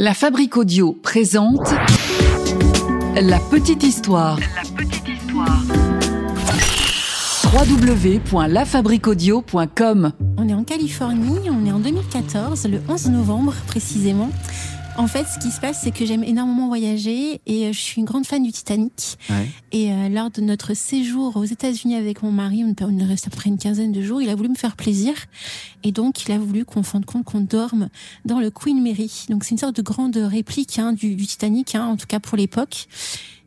La Fabrique Audio présente La Petite Histoire. La petite histoire. www.lafabriqueaudio.com On est en Californie, on est en 2014, le 11 novembre précisément. En fait, ce qui se passe, c'est que j'aime énormément voyager et euh, je suis une grande fan du Titanic. Et euh, lors de notre séjour aux États-Unis avec mon mari, on, on reste à peu près une quinzaine de jours, il a voulu me faire plaisir. Et donc, il a voulu qu'on fin de compte qu'on dorme dans le Queen Mary. Donc, c'est une sorte de grande réplique hein, du, du Titanic, hein, en tout cas pour l'époque.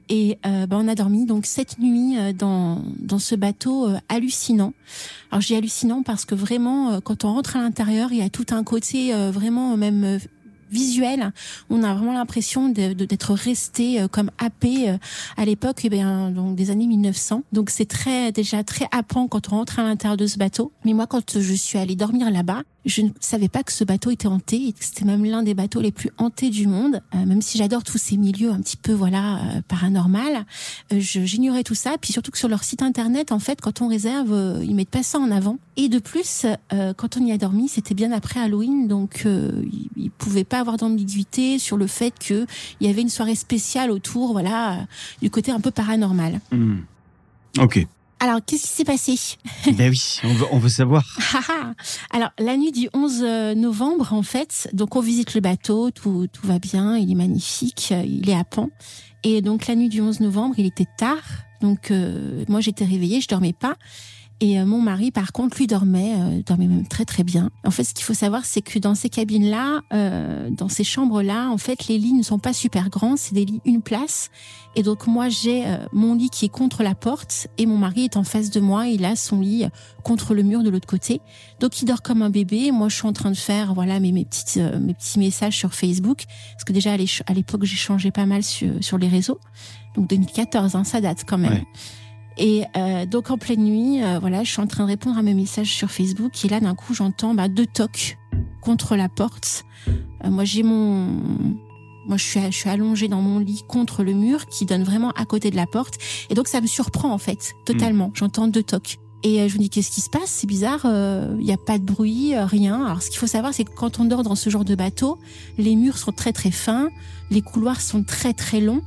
Et euh, ben, on a dormi donc cette nuit euh, dans dans ce bateau euh, hallucinant. Alors j'ai hallucinant parce que vraiment euh, quand on rentre à l'intérieur, il y a tout un côté euh, vraiment même euh, visuel. On a vraiment l'impression d'être resté euh, comme happé euh, à l'époque, eh bien donc des années 1900. Donc c'est très déjà très happant quand on rentre à l'intérieur de ce bateau. Mais moi, quand je suis allée dormir là-bas, je ne savais pas que ce bateau était hanté et que c'était même l'un des bateaux les plus hantés du monde. Euh, même si j'adore tous ces milieux un petit peu voilà euh, paranormal, euh, j'ignorais tout ça. Puis surtout que sur leur site internet, en fait, quand on réserve, euh, ils mettent pas ça en avant. Et de plus, euh, quand on y a dormi, c'était bien après Halloween, donc euh, ils, ils pouvaient pas avoir d'ambiguïté sur le fait que il y avait une soirée spéciale autour, voilà, du côté un peu paranormal. Hmm. Ok. Alors, qu'est-ce qui s'est passé ben oui, on veut, on veut savoir. Ah, ah. Alors, la nuit du 11 novembre, en fait, donc on visite le bateau, tout, tout va bien, il est magnifique, euh, il est à pan. Et donc, la nuit du 11 novembre, il était tard, donc euh, moi j'étais réveillée, je dormais pas. Et euh, mon mari, par contre, lui dormait, euh, dormait même très très bien. En fait, ce qu'il faut savoir, c'est que dans ces cabines-là, euh, dans ces chambres-là, en fait, les lits ne sont pas super grands, c'est des lits une place. Et donc moi, j'ai euh, mon lit qui est contre la porte et mon mari est en face de moi. Il a son lit contre le mur de l'autre côté. Donc il dort comme un bébé. Moi, je suis en train de faire voilà mes, mes petites euh, mes petits messages sur Facebook parce que déjà à l'époque, j'ai changé pas mal sur sur les réseaux. Donc 2014, hein, ça date quand même. Et euh, donc en pleine nuit, euh, voilà, je suis en train de répondre à mes messages sur Facebook et là d'un coup j'entends bah, deux tocs contre la porte. Euh, moi j'ai mon, moi je suis je suis allongée dans mon lit contre le mur qui donne vraiment à côté de la porte et donc ça me surprend en fait totalement. J'entends deux tocs. Et euh, je me dis qu'est-ce qui se passe? C'est bizarre, il n'y a pas de bruit, euh, rien. Alors ce qu'il faut savoir c'est que quand on dort dans ce genre de bateau, les murs sont très très fins, les couloirs sont très très longs.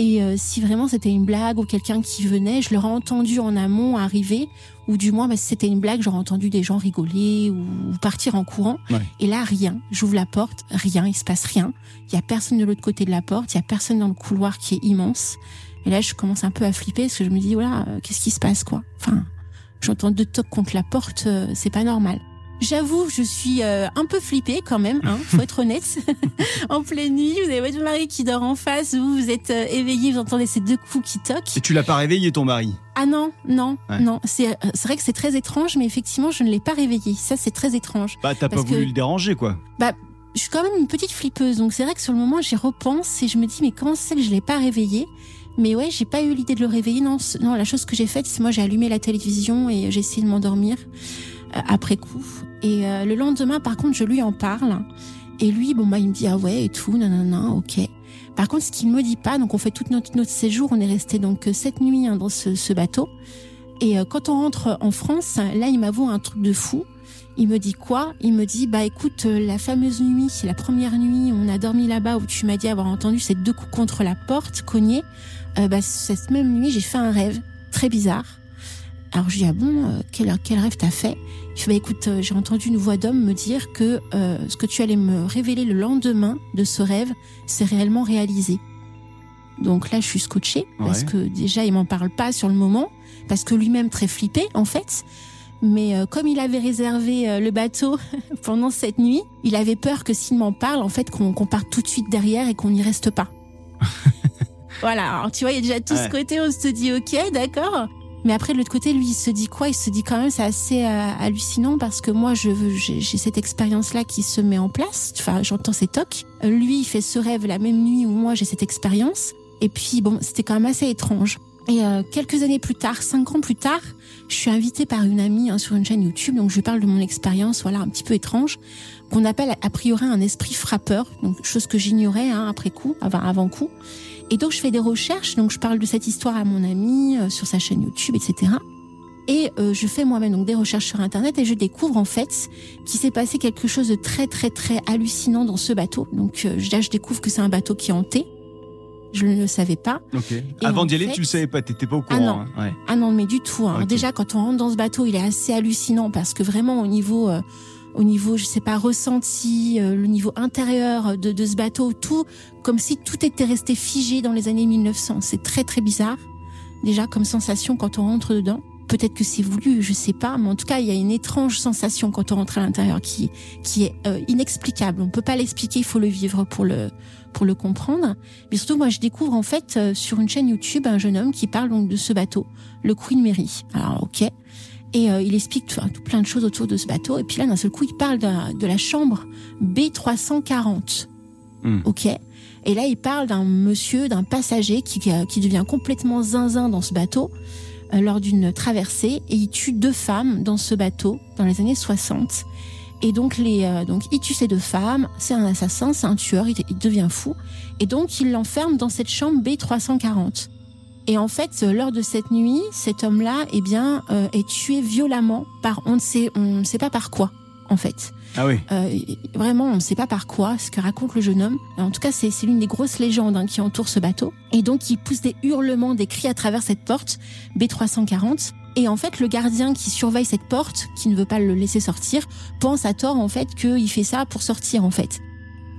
Et euh, si vraiment c'était une blague ou quelqu'un qui venait, je l'aurais entendu en amont arriver, ou du moins bah, si c'était une blague, j'aurais entendu des gens rigoler ou, ou partir en courant. Ouais. Et là, rien. J'ouvre la porte, rien, il se passe rien. Il y a personne de l'autre côté de la porte, il y a personne dans le couloir qui est immense. Et là, je commence un peu à flipper parce que je me dis, voilà, euh, qu'est-ce qui se passe, quoi? Enfin, j'entends deux tocs contre la porte, euh, c'est pas normal. J'avoue, je suis euh, un peu flippée quand même, hein, faut être honnête. en pleine nuit, vous avez votre mari qui dort en face, vous, vous êtes euh, éveillé, vous entendez ces deux coups qui toquent. Et tu l'as pas réveillé ton mari? Ah non, non, Ouais. non. C'est euh, c'est vrai que c'est très étrange, mais effectivement, je ne l'ai pas réveillé. Ça, c'est très étrange. Bah t'as pas que- voulu le déranger quoi. Je suis quand même une petite flippeuse, donc c'est vrai que sur le moment, j'y repense et je me dis, mais comment c'est que je l'ai pas réveillé? Mais ouais, j'ai pas eu l'idée de le réveiller. Non, non, la chose que j'ai faite, c'est moi, j'ai allumé la télévision et j'ai essayé de m'endormir après coup. Et euh, le lendemain, par contre, je lui en parle. Et lui, bon, bah, il me dit, ah ouais, et tout, non, ok. Par contre, ce qu'il me dit pas, donc on fait toute notre, notre séjour, on est resté donc euh, sept nuits hein, dans ce, ce bateau. Et euh, quand on rentre en France, là, il m'avoue un truc de fou. Il me dit quoi? Il me dit bah écoute euh, la fameuse nuit, c'est la première nuit, on a dormi là-bas où tu m'as dit avoir entendu ces deux coups contre la porte cognés. Euh, bah cette même nuit, j'ai fait un rêve très bizarre. Alors je dis ah bon euh, quel quel rêve t'as fait? Il fait bah écoute euh, j'ai entendu une voix d'homme me dire que euh, ce que tu allais me révéler le lendemain de ce rêve, c'est réellement réalisé. Donc là je suis scotchée parce que déjà il m'en parle pas sur le moment parce que lui-même très flippé en fait. Mais euh, comme il avait réservé euh, le bateau pendant cette nuit, il avait peur que s'il m'en parle, en fait, qu'on qu'on parte tout de suite derrière et qu'on n'y reste pas. voilà. Alors tu vois, il y a déjà tout ce Ouais. côté, on se dit ok, d'accord. Mais après de l'autre côté, lui, il se dit quoi? Il se dit quand même, c'est assez euh, hallucinant parce que moi, je j'ai cette expérience-là qui se met en place. Enfin, j'entends ces tocs. Euh, Lui, il fait ce rêve la même nuit où moi j'ai cette expérience. Et puis bon, c'était quand même assez étrange. Et euh, quelques années plus tard, cinq ans plus tard, je suis invitée par une amie hein, sur une chaîne YouTube, donc je parle de mon expérience, voilà, un petit peu étrange, qu'on appelle a priori un esprit frappeur, donc chose que j'ignorais hein, après coup, avant, avant coup. Et donc je fais des recherches, donc je parle de cette histoire à mon amie euh, sur sa chaîne YouTube, etc. Et euh, je fais moi-même donc des recherches sur Internet et je découvre en fait qu'il s'est passé quelque chose de très très très hallucinant dans ce bateau. Donc euh, là, je découvre que c'est un bateau qui est hanté. Je ne le savais pas. Avant d'y aller, tu le savais pas, t'étais pas au courant. Ah non, hein. ah non mais du tout. Hein. Déjà, quand on rentre dans ce bateau, il est assez hallucinant parce que vraiment au niveau, euh, au niveau, je sais pas, ressenti, euh, le niveau intérieur de, de ce bateau, tout comme si tout était resté figé dans les années 1900. C'est très très bizarre. Déjà comme sensation quand on rentre dedans. Peut-être que c'est voulu, je sais pas, mais en tout cas, il y a une étrange sensation quand on rentre à l'intérieur qui qui est euh, inexplicable. On peut pas l'expliquer, il faut le vivre pour le pour le comprendre. Mais surtout, moi, je découvre en fait euh, sur une chaîne YouTube un jeune homme qui parle donc de ce bateau, le Queen Mary. Alors, ok. Et euh, il explique tout, tout, plein de choses autour de ce bateau. Et puis là, d'un seul coup, il parle de, de la chambre B340. Hmm. Ok. Et là, il parle d'un monsieur, d'un passager qui, qui devient complètement zinzin dans ce bateau euh, lors d'une traversée et il tue deux femmes dans ce bateau dans les années 60. Et donc, les, euh, donc il tue ces deux femmes, c'est un assassin, c'est un tueur, il, il, devient fou. Et donc, il l'enferme dans cette chambre B340. Et en fait, euh, lors de cette nuit, cet homme-là, eh bien, euh, est tué violemment par, on ne sait, on ne sait pas par quoi, en fait. Ah oui. Euh, vraiment, on ne sait pas par quoi, ce que raconte le jeune homme. En tout cas, c'est l'une des grosses légendes hein, qui entoure ce bateau. Et donc, il pousse des hurlements, des cris à travers cette porte B340. Et en fait, le gardien qui surveille cette porte, qui ne veut pas le laisser sortir, pense à tort en fait qu'il fait ça pour sortir en fait.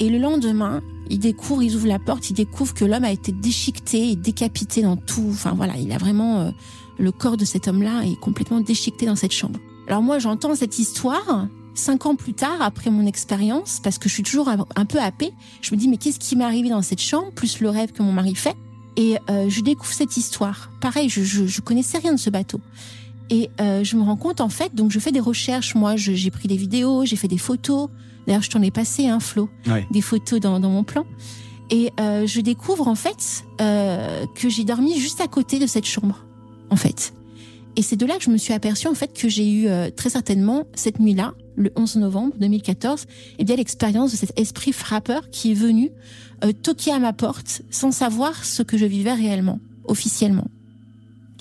Et le lendemain, il découvre, ils ouvrent la porte, il découvre que l'homme a été déchiqueté et décapité dans tout. Enfin voilà, il a vraiment euh, le corps de cet homme-là est complètement déchiqueté dans cette chambre. Alors moi, j'entends cette histoire cinq ans plus tard, après mon expérience, parce que je suis toujours un peu happée. Je me dis mais qu'est-ce qui m'est arrivé dans cette chambre, plus le rêve que mon mari fait? Et euh, je découvre cette histoire. Pareil, je, je, je, connaissais rien de ce bateau. Et euh, je me rends compte, en fait, donc je fais des recherches. Moi, j'ai pris des vidéos, j'ai fait des photos. D'ailleurs, je t'en ai passé, un hein, Flo, ouais. des photos dans, dans, mon plan. Et euh, je découvre, en fait, euh, que j'ai dormi juste à côté de cette chambre, en fait. Et c'est de là que je me suis aperçue, en fait, que j'ai eu euh, très certainement, cette nuit-là, le 11 novembre 2014, eh bien, l'expérience de cet esprit frappeur qui est venu euh, toquer à ma porte sans savoir ce que je vivais réellement, officiellement.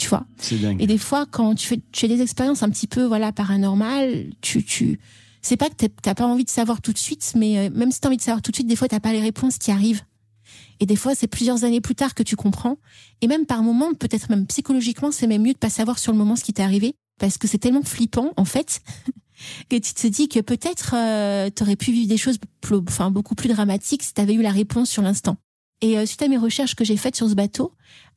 Tu vois. C'est dingue. Et des fois, quand tu fais, tu fais des expériences un petit peu, voilà, paranormales, tu, tu, c'est pas que t'as pas envie de savoir tout de suite, mais euh, même si t'as envie de savoir tout de suite, des fois t'as pas les réponses qui arrivent. Et des fois, c'est plusieurs années plus tard que tu comprends. Et même par moments, peut-être même psychologiquement, c'est même mieux de pas savoir sur le moment ce qui t'est arrivé, parce que c'est tellement flippant, en fait, que tu te dis que peut-être euh, t'aurais pu vivre des choses, plus, enfin beaucoup plus dramatiques si t'avais eu la réponse sur l'instant. Et euh, suite à mes recherches que j'ai faites sur ce bateau,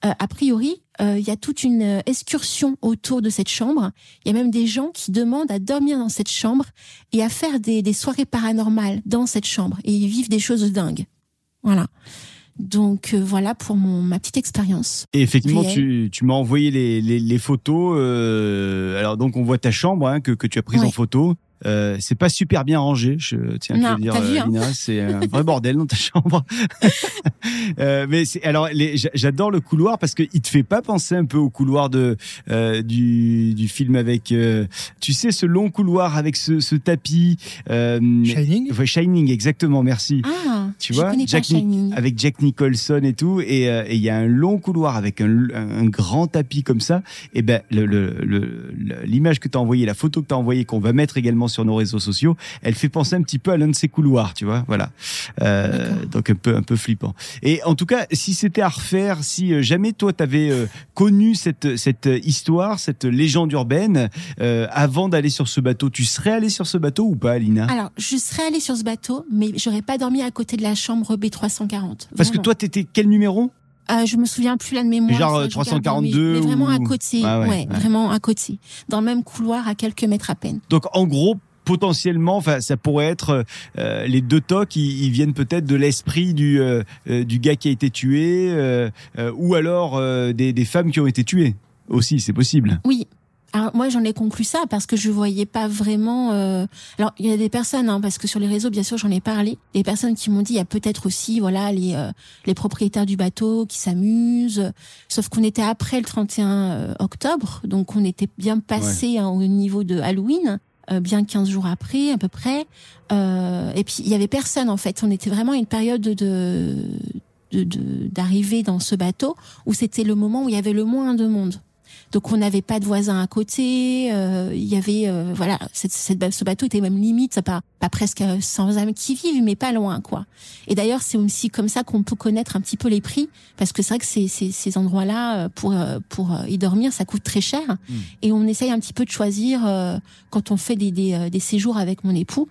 euh, a priori, il euh, y a toute une excursion autour de cette chambre. Il y a même des gens qui demandent à dormir dans cette chambre et à faire des, des soirées paranormales dans cette chambre. Et ils vivent des choses dingues. Voilà. Donc euh, voilà pour mon ma petite expérience. Et effectivement, tu, tu m'as envoyé les, les, les photos. Euh, alors donc on voit ta chambre hein, que, que tu as prise Ouais. en photo. Euh, c'est pas super bien rangé, je tiens à te le dire, euh, hein. Lina. C'est un vrai bordel dans ta chambre. euh, mais c'est alors j'adore le couloir parce que il te fait pas penser un peu au couloir de euh, du, du film avec, euh, tu sais, ce long couloir avec ce, ce tapis. Euh, Shining? ouais, Shining, exactement. Merci. Ah, Tu je vois, Jack avec Jack Nicholson et tout, et euh, et il y a un long couloir avec un, un grand tapis comme ça. Et ben le- le- le- le- l'image que tu as envoyée, la photo que tu as envoyée, qu'on va mettre également sur nos réseaux sociaux, elle fait penser un petit peu à l'un de ces couloirs, tu vois. Voilà, Euh, donc un peu un peu flippant. Et en tout cas, si c'était à refaire, si euh, jamais toi t'avais euh, connu cette cette histoire, cette légende urbaine euh, avant d'aller sur ce bateau, tu serais allé sur ce bateau ou pas, Alina? Alors, je serais allée sur ce bateau, mais j'aurais pas dormi à côté de la chambre B340. Parce que toi, t'étais quel numéro Euh, je me souviens plus là de mémoire. Genre, ça, euh, je regarde, 342 mais, mais vraiment à côté. Ah ouais, ouais, ouais. vraiment à côté. Dans le même couloir, à quelques mètres à peine. Donc en gros, potentiellement, enfin, ça pourrait être euh, les deux tocs, ils, ils viennent peut-être de l'esprit du euh, euh, du gars qui a été tué, ou alors des, des femmes qui ont été tuées. Aussi, c'est possible. Oui. Alors moi j'en ai conclu ça parce que je voyais pas vraiment. euh, Alors il y a des personnes hein, parce que sur les réseaux bien sûr j'en ai parlé. Des personnes qui m'ont dit il y a peut-être aussi voilà les euh, les propriétaires du bateau qui s'amusent. Sauf qu'on était après le 31 euh, octobre donc on était bien passé hein, au niveau de Halloween. euh, bien 15 jours après à peu près Euh, et puis il y avait personne en fait on était vraiment à une période de de- de- d'arrivée dans ce bateau où c'était le moment où il y avait le moins de monde Donc on n'avait pas de voisins à côté. Euh, il y avait euh, voilà, cette, cette, ce bateau était même limite, pas pas presque sans âme qui vivent, mais pas loin quoi. Et d'ailleurs c'est aussi comme ça qu'on peut connaître un petit peu les prix, parce que c'est vrai que ces, ces, ces endroits-là pour pour y dormir ça coûte très cher. Mmh. Et on essaye un petit peu de choisir quand on fait des, des, des séjours avec mon époux,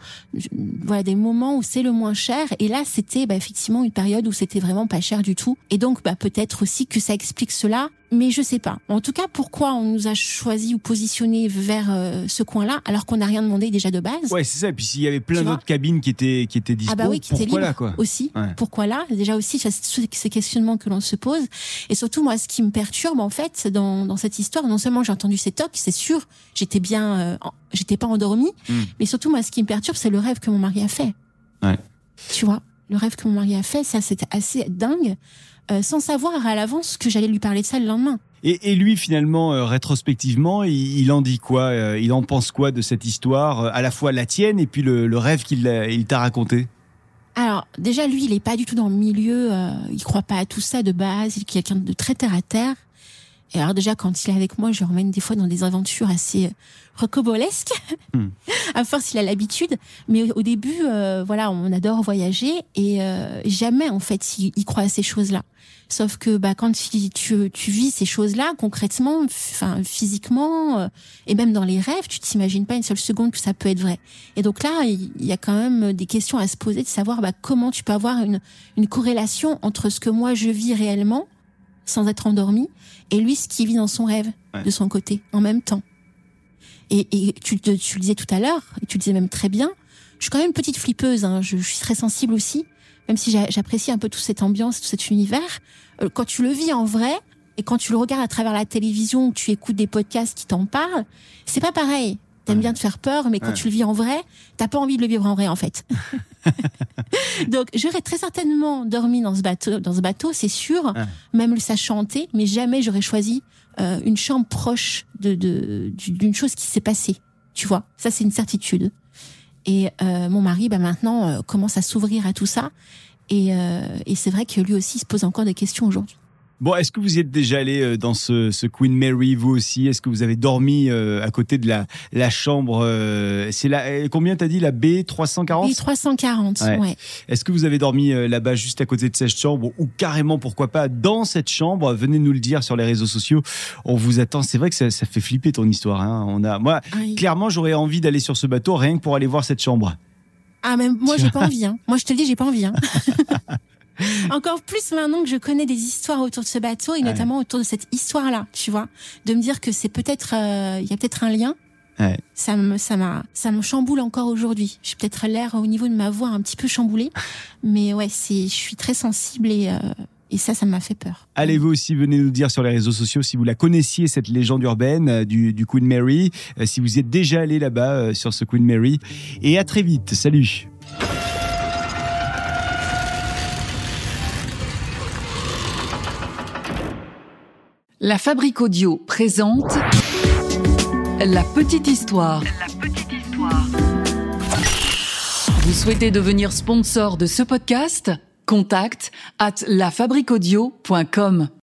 voilà des moments où c'est le moins cher. Et là c'était bah, effectivement une période où c'était vraiment pas cher du tout. Et donc bah, peut-être aussi que ça explique cela mais je sais pas. En tout cas, pourquoi on nous a choisi ou positionné vers euh, ce coin-là alors qu'on n'a rien demandé déjà de base Ouais, c'est ça. Et puis s'il y avait plein d'autres cabines qui étaient qui étaient dispo, ah bah oui, qui pourquoi étaient là quoi? Aussi, pourquoi là? Déjà aussi, ces questionnements que l'on se pose. Et surtout, moi, ce qui me perturbe en fait dans, dans cette histoire, non seulement j'ai entendu ces tocs, c'est sûr, j'étais bien, euh, j'étais pas endormie, hmm. mais surtout moi, ce qui me perturbe, c'est le rêve que mon mari a fait. Ouais. Tu vois, le rêve que mon mari a fait, ça c'était assez dingue. Euh, sans savoir à l'avance que j'allais lui parler de ça le lendemain. Et, et lui, finalement, euh, rétrospectivement, il, en dit quoi euh, Il en pense quoi de cette histoire À la fois la tienne et puis le, le rêve qu'il il t'a raconté? Alors déjà lui, il est pas du tout dans le milieu, il croit pas à tout ça de base, il est quelqu'un de très terre à terre. Et alors déjà quand il est avec moi, je le remène des fois dans des aventures assez rocobolesques. Hmm. à force, il a l'habitude. Mais au début, voilà, on adore voyager et jamais en fait il, il croit à ces choses-là. Sauf que bah, quand tu, tu, vis ces choses-là concrètement, enfin physiquement, euh, et même dans les rêves, tu t'imagines pas une seule seconde que ça peut être vrai. Et donc là, il y a quand même des questions à se poser de savoir bah, comment tu peux avoir une, une corrélation entre ce que moi je vis réellement, sans être endormi, et lui ce qu'il vit dans son rêve, de son côté, en même temps. Et, et tu, tu le disais tout à l'heure, et tu le disais même très bien, je suis quand même une petite flippeuse, hein, je, je suis très sensible aussi même si j'apprécie un peu toute cette ambiance, tout cet univers, euh, quand tu le vis en vrai et quand tu le regardes à travers la télévision, ou tu écoutes des podcasts qui t'en parlent, c'est pas pareil. T'aimes bien te faire peur, mais quand tu le vis en vrai, t'as pas envie de le vivre en vrai en fait. Donc j'aurais très certainement dormi dans ce bateau, dans ce bateau, c'est sûr, même le sachant chanter, mais jamais j'aurais choisi euh, une chambre proche de d'une chose qui s'est passée. Tu vois, ça c'est une certitude. Et euh, mon mari, bah, maintenant, euh, commence à s'ouvrir à tout ça. Et, euh, et c'est vrai que lui aussi se pose encore des questions aujourd'hui. Bon, est-ce que vous y êtes déjà allé euh, dans ce, ce Queen Mary, vous aussi? Est-ce que vous avez dormi euh, à côté de la, la chambre euh, C'est la combien t'as dit la B 340 B 340. Ouais. Est-ce que vous avez dormi là-bas juste à côté de cette chambre ou carrément pourquoi pas dans cette chambre? Venez nous le dire sur les réseaux sociaux. On vous attend. C'est vrai que ça, ça, fait flipper ton histoire. Hein. On a, moi, clairement, j'aurais envie d'aller sur ce bateau rien que pour aller voir cette chambre. Ah mais moi j'ai pas envie. Hein. Moi je te le dis, j'ai pas envie. Hein. Encore plus maintenant que je connais des histoires autour de ce bateau et notamment autour de cette histoire-là, tu vois, de me dire que c'est peut-être, euh, il y a peut-être un lien. Ouais. Ça me, ça m'a, ça me chamboule encore aujourd'hui. J'ai peut-être l'air au niveau de ma voix un petit peu chamboulée, mais ouais, c'est, je suis très sensible et euh, et ça, ça m'a fait peur. Allez-vous aussi, venez nous dire sur les réseaux sociaux si vous la connaissiez, cette légende urbaine euh, du, du Queen Mary, si vous êtes déjà allé là-bas sur ce Queen Mary. Et à très vite. Salut. La Fabrique Audio présente La Petite Histoire. La Petite Histoire. Vous souhaitez devenir sponsor de ce podcast? Contact at lafabriquaudio.com.